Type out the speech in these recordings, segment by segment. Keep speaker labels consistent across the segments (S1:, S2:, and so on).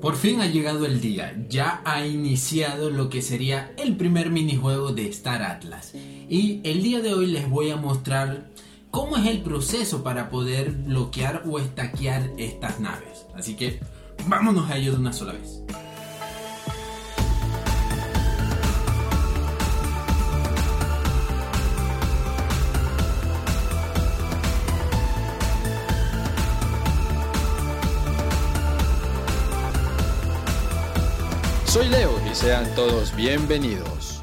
S1: Por fin ha llegado el día, ya ha iniciado lo que sería el primer minijuego de Star Atlas. Y el día de hoy les voy a mostrar cómo es el proceso para poder bloquear o estaquear estas naves. Así que vámonos a ello de una sola vez.
S2: Sean todos bienvenidos.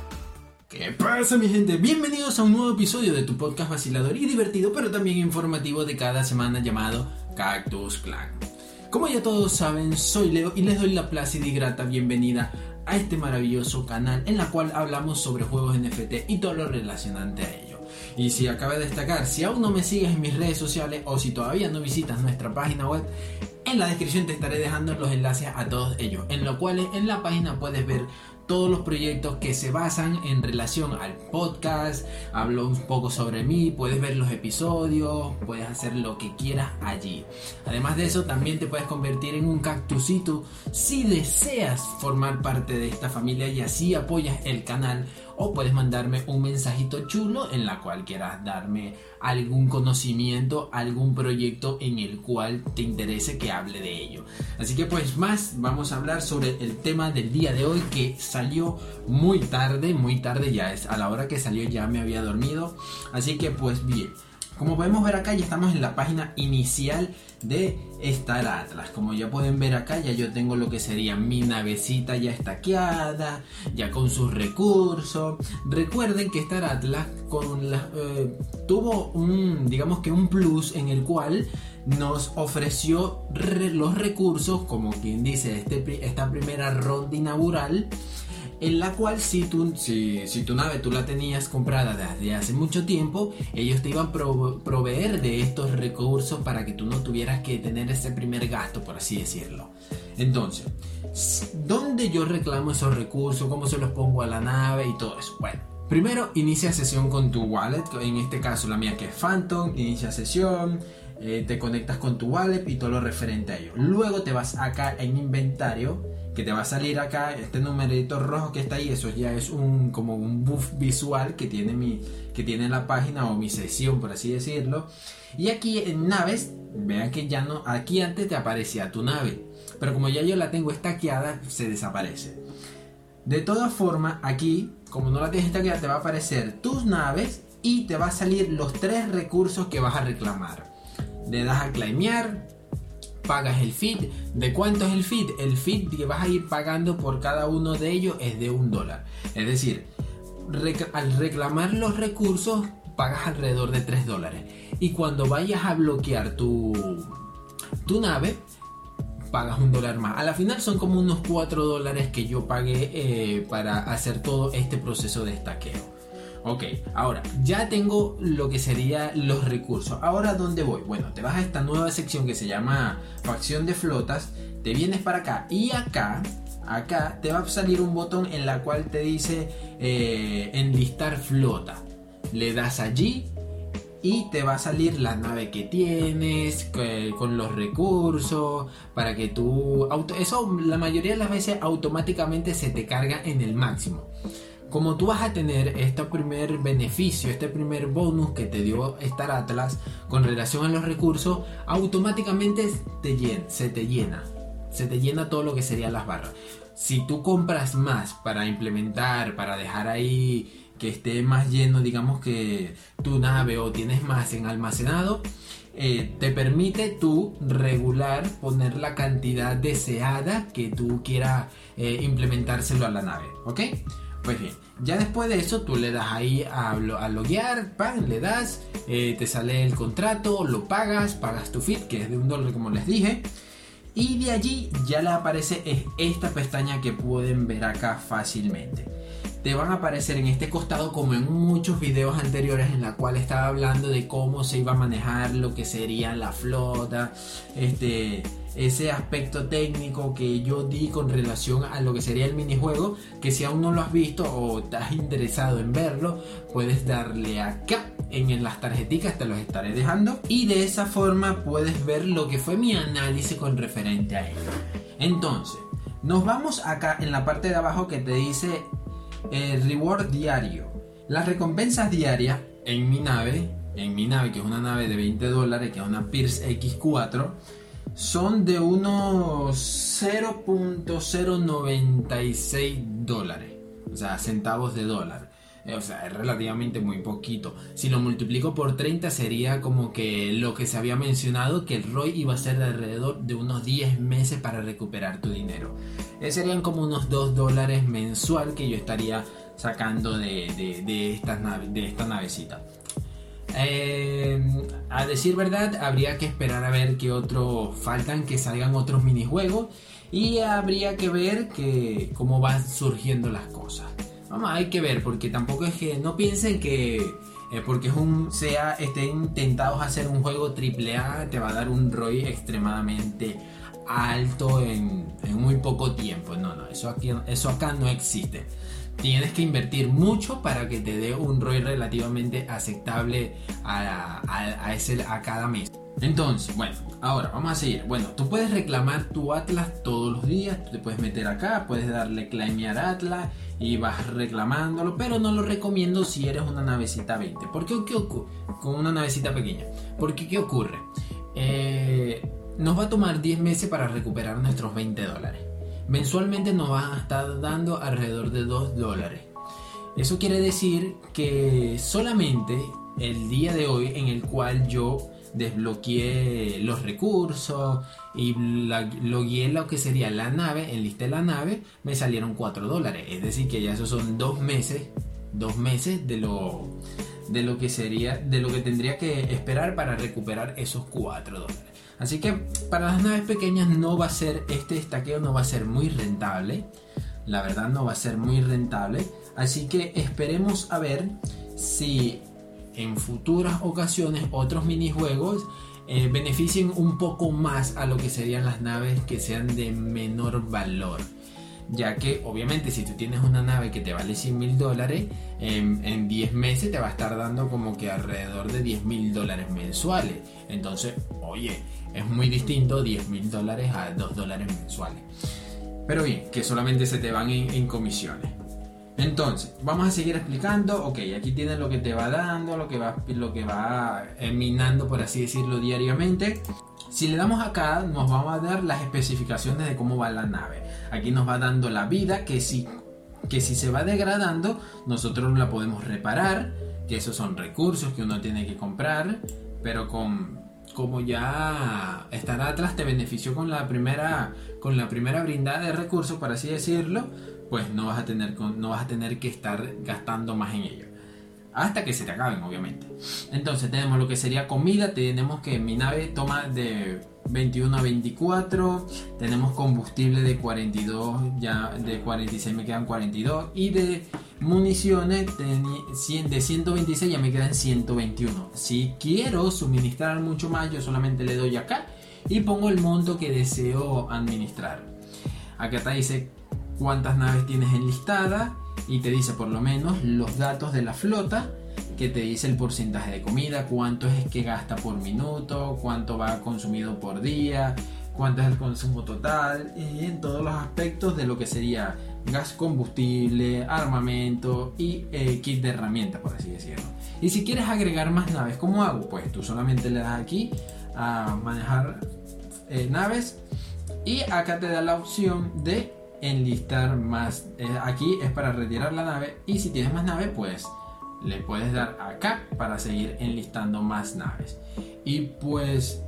S1: ¿Qué pasa mi gente? Bienvenidos a un nuevo episodio de tu podcast vacilador y divertido, pero también informativo de cada semana llamado Cactus Clan. Como ya todos saben, soy Leo y les doy la plácida y grata bienvenida a este maravilloso canal en la cual hablamos sobre juegos NFT y todo lo relacionante a ello. Y si acaba de destacar, si aún no me sigues en mis redes sociales o si todavía no visitas nuestra página web, en la descripción te estaré dejando los enlaces a todos ellos, en lo cual en la página puedes ver todos los proyectos que se basan en relación al podcast, hablo un poco sobre mí, puedes ver los episodios, puedes hacer lo que quieras allí. Además de eso, también te puedes convertir en un cactusito si deseas formar parte de esta familia y así apoyas el canal o puedes mandarme un mensajito chulo en la cual quieras darme algún conocimiento, algún proyecto en el cual te interese que hable de ello. Así que pues más, vamos a hablar sobre el tema del día de hoy que salió muy tarde, muy tarde ya es, a la hora que salió ya me había dormido. Así que pues bien. Como podemos ver acá ya estamos en la página inicial de Star Atlas. Como ya pueden ver acá ya yo tengo lo que sería mi navecita ya estaqueada, ya con sus recursos. Recuerden que Star Atlas con eh, tuvo un, digamos que un plus en el cual nos ofreció los recursos, como quien dice, este, esta primera ronda inaugural en la cual si tu, si, si tu nave tú la tenías comprada desde hace mucho tiempo, ellos te iban a proveer de estos recursos para que tú no tuvieras que tener ese primer gasto, por así decirlo. Entonces, ¿dónde yo reclamo esos recursos? ¿Cómo se los pongo a la nave y todo eso? Bueno, primero inicia sesión con tu wallet, en este caso la mía que es Phantom, inicia sesión, eh, te conectas con tu wallet y todo lo referente a ello. Luego te vas acá en inventario que te va a salir acá este numerito rojo que está ahí, eso ya es un como un buff visual que tiene mi que tiene la página o mi sesión por así decirlo. Y aquí en naves, vean que ya no aquí antes te aparecía tu nave, pero como ya yo la tengo estaqueada, se desaparece. De todas formas, aquí, como no la tienes estaqueada, te va a aparecer tus naves y te va a salir los tres recursos que vas a reclamar. Le das a claimear, pagas el feed. ¿De cuánto es el feed? El feed que vas a ir pagando por cada uno de ellos es de un dólar. Es decir, al reclamar los recursos pagas alrededor de 3 dólares. Y cuando vayas a bloquear tu, tu nave, pagas un dólar más. A la final son como unos 4 dólares que yo pagué eh, para hacer todo este proceso de estaqueo. Ok, ahora ya tengo lo que sería los recursos. Ahora, ¿dónde voy? Bueno, te vas a esta nueva sección que se llama facción de flotas. Te vienes para acá y acá, acá te va a salir un botón en la cual te dice eh, enlistar flota. Le das allí y te va a salir la nave que tienes con los recursos para que tú auto eso la mayoría de las veces automáticamente se te carga en el máximo como tú vas a tener este primer beneficio, este primer bonus que te dio Star Atlas con relación a los recursos, automáticamente te se te llena. Se te llena todo lo que serían las barras. Si tú compras más para implementar, para dejar ahí que esté más lleno, digamos que tu nave o tienes más en almacenado, eh, te permite tú regular, poner la cantidad deseada que tú quieras eh, implementárselo a la nave, ¿ok? Pues bien, ya después de eso tú le das ahí a, loguear, pan, le das, eh, te sale el contrato, lo pagas, pagas tu fit, que es de un dólar como les dije. Y de allí ya le aparece esta pestaña que pueden ver acá fácilmente. Te van a aparecer en este costado como en muchos videos anteriores en la cual estaba hablando de cómo se iba a manejar lo que sería la flota, este, ese aspecto técnico que yo di con relación a lo que sería el minijuego, que si aún no lo has visto o estás interesado en verlo, puedes darle acá en las tarjeticas, te los estaré dejando y de esa forma puedes ver lo que fue mi análisis con referente a ello. Entonces, nos vamos acá en la parte de abajo que te dice eh, reward diario. Las recompensas diarias en mi nave, en mi nave que es una nave de 20 dólares, que es una Pierce X4, son de unos 0.096 dólares, o sea, centavos de dólar. O sea, es relativamente muy poquito. Si lo multiplico por 30 sería como que lo que se había mencionado, que el ROI iba a ser de alrededor de unos 10 meses para recuperar tu dinero. Eh, serían como unos 2 dólares mensual que yo estaría sacando de, de, esta, de esta navecita. Eh, a decir verdad, habría que esperar a ver qué otro faltan, que salgan otros minijuegos y habría que ver que, cómo van surgiendo las cosas. Vamos, hay que ver, porque tampoco es que no piensen que eh, porque es un sea estén tentados a hacer un juego AAA te va a dar un ROI extremadamente alto en, muy poco tiempo. No, no, eso aquí eso acá no existe. Tienes que invertir mucho para que te dé un ROI relativamente aceptable a, a, ese, a cada mes. Entonces, bueno, ahora vamos a seguir. Bueno, tú puedes reclamar tu Atlas todos los días. Tú te puedes meter acá, puedes darle claimear Atlas y vas reclamándolo, pero no lo recomiendo si eres una navecita 20. ¿Por qué, ocurre? Con una navecita pequeña. Porque ¿qué ocurre? Eh, nos va a tomar 10 meses para recuperar nuestros 20 dólares. Mensualmente nos va a estar dando alrededor de 2 dólares. Eso quiere decir que solamente el día de hoy en el cual yo desbloqueé los recursos y lo guié lo que sería la nave, enlisté la nave, me salieron 4 dólares. Es decir, que ya esos son dos meses, dos meses de lo, de lo que sería, de lo que tendría que esperar para recuperar esos 4 dólares. Así que para las naves pequeñas no va a ser, este estaqueo no va a ser muy rentable. La verdad no va a ser muy rentable. Así que esperemos a ver si en futuras ocasiones otros minijuegos eh, beneficien un poco más a lo que serían las naves que sean de menor valor. Ya que obviamente si tú tienes una nave que te vale 100 mil dólares, en, 10 meses te va a estar dando como que alrededor de 10 mil dólares mensuales. Entonces, oye, es muy distinto 10 mil dólares a 2 dólares mensuales. Pero bien, que solamente se te van en comisiones. Entonces, vamos a seguir explicando. Ok, aquí tienes lo que te va dando, lo que va, lo que va minando, por así decirlo, diariamente. Si le damos acá, nos va a dar las especificaciones de cómo va la nave. Aquí nos va dando la vida, que si, que si se va degradando, nosotros la podemos reparar, que esos son recursos que uno tiene que comprar, pero con como ya Star Atlas te benefició con la primera con la primera brindada de recursos, por así decirlo, pues no vas a tener, no vas a tener que estar gastando más en ello. Hasta que se te acaben, obviamente. Entonces tenemos lo que sería comida. Tenemos que mi nave toma de 21 a 24. Tenemos combustible de 42. Ya de 46 me quedan 42. Y de municiones de 126 ya me quedan 121. Si quiero suministrar mucho más, yo solamente le doy acá y pongo el monto que deseo administrar. Acá está dice cuántas naves tienes enlistadas y te dice por lo menos los datos de la flota que te dice el porcentaje de comida, cuánto es que gasta por minuto, cuánto va consumido por día, cuánto es el consumo total y en todos los aspectos de lo que sería gas combustible, armamento y eh, kit de herramientas, por así decirlo. Y si quieres agregar más naves, ¿cómo hago? Pues tú solamente le das aquí a manejar eh, naves y acá te da la opción de enlistar más. Eh, aquí es para retirar la nave y si tienes más naves pues le puedes dar acá para seguir enlistando más naves. Y pues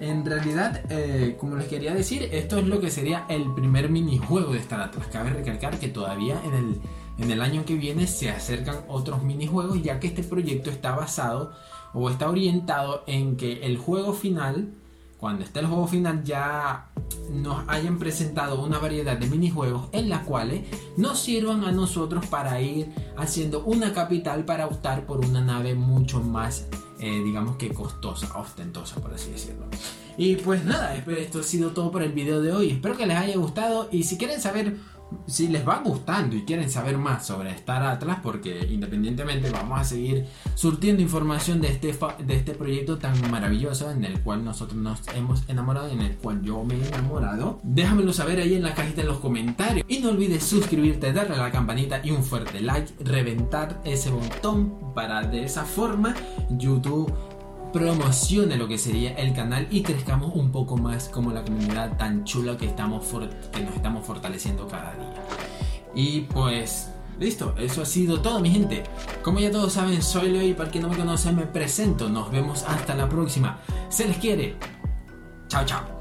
S1: en realidad, eh, como les quería decir, esto es lo que sería el primer minijuego de Star Atlas. Cabe recalcar que todavía en el, en el año que viene se acercan otros minijuegos ya que este proyecto está basado o está orientado en que el juego final cuando esté el juego final ya nos hayan presentado una variedad de minijuegos en las cuales nos sirvan a nosotros para ir haciendo una capital para optar por una nave mucho más, eh, digamos que costosa, ostentosa por así decirlo. Y pues nada, esto ha sido todo por el video de hoy. Espero que les haya gustado y si quieren saber si les va gustando y quieren saber más sobre Star Atlas, porque independientemente vamos a seguir surtiendo información de este, de este proyecto tan maravilloso en el cual nosotros nos hemos enamorado, en el cual yo me he enamorado, déjamelo saber ahí en la cajita en los comentarios. Y no olvides suscribirte, darle a la campanita y un fuerte like, reventar ese botón para de esa forma YouTube promocione lo que sería el canal y crezcamos un poco más como la comunidad tan chula que, estamos que nos estamos fortaleciendo cada día. Y pues, listo, eso ha sido todo mi gente. Como ya todos saben, soy Leo y para quien no me conoce me presento. Nos vemos hasta la próxima. Se les quiere. Chao, chao.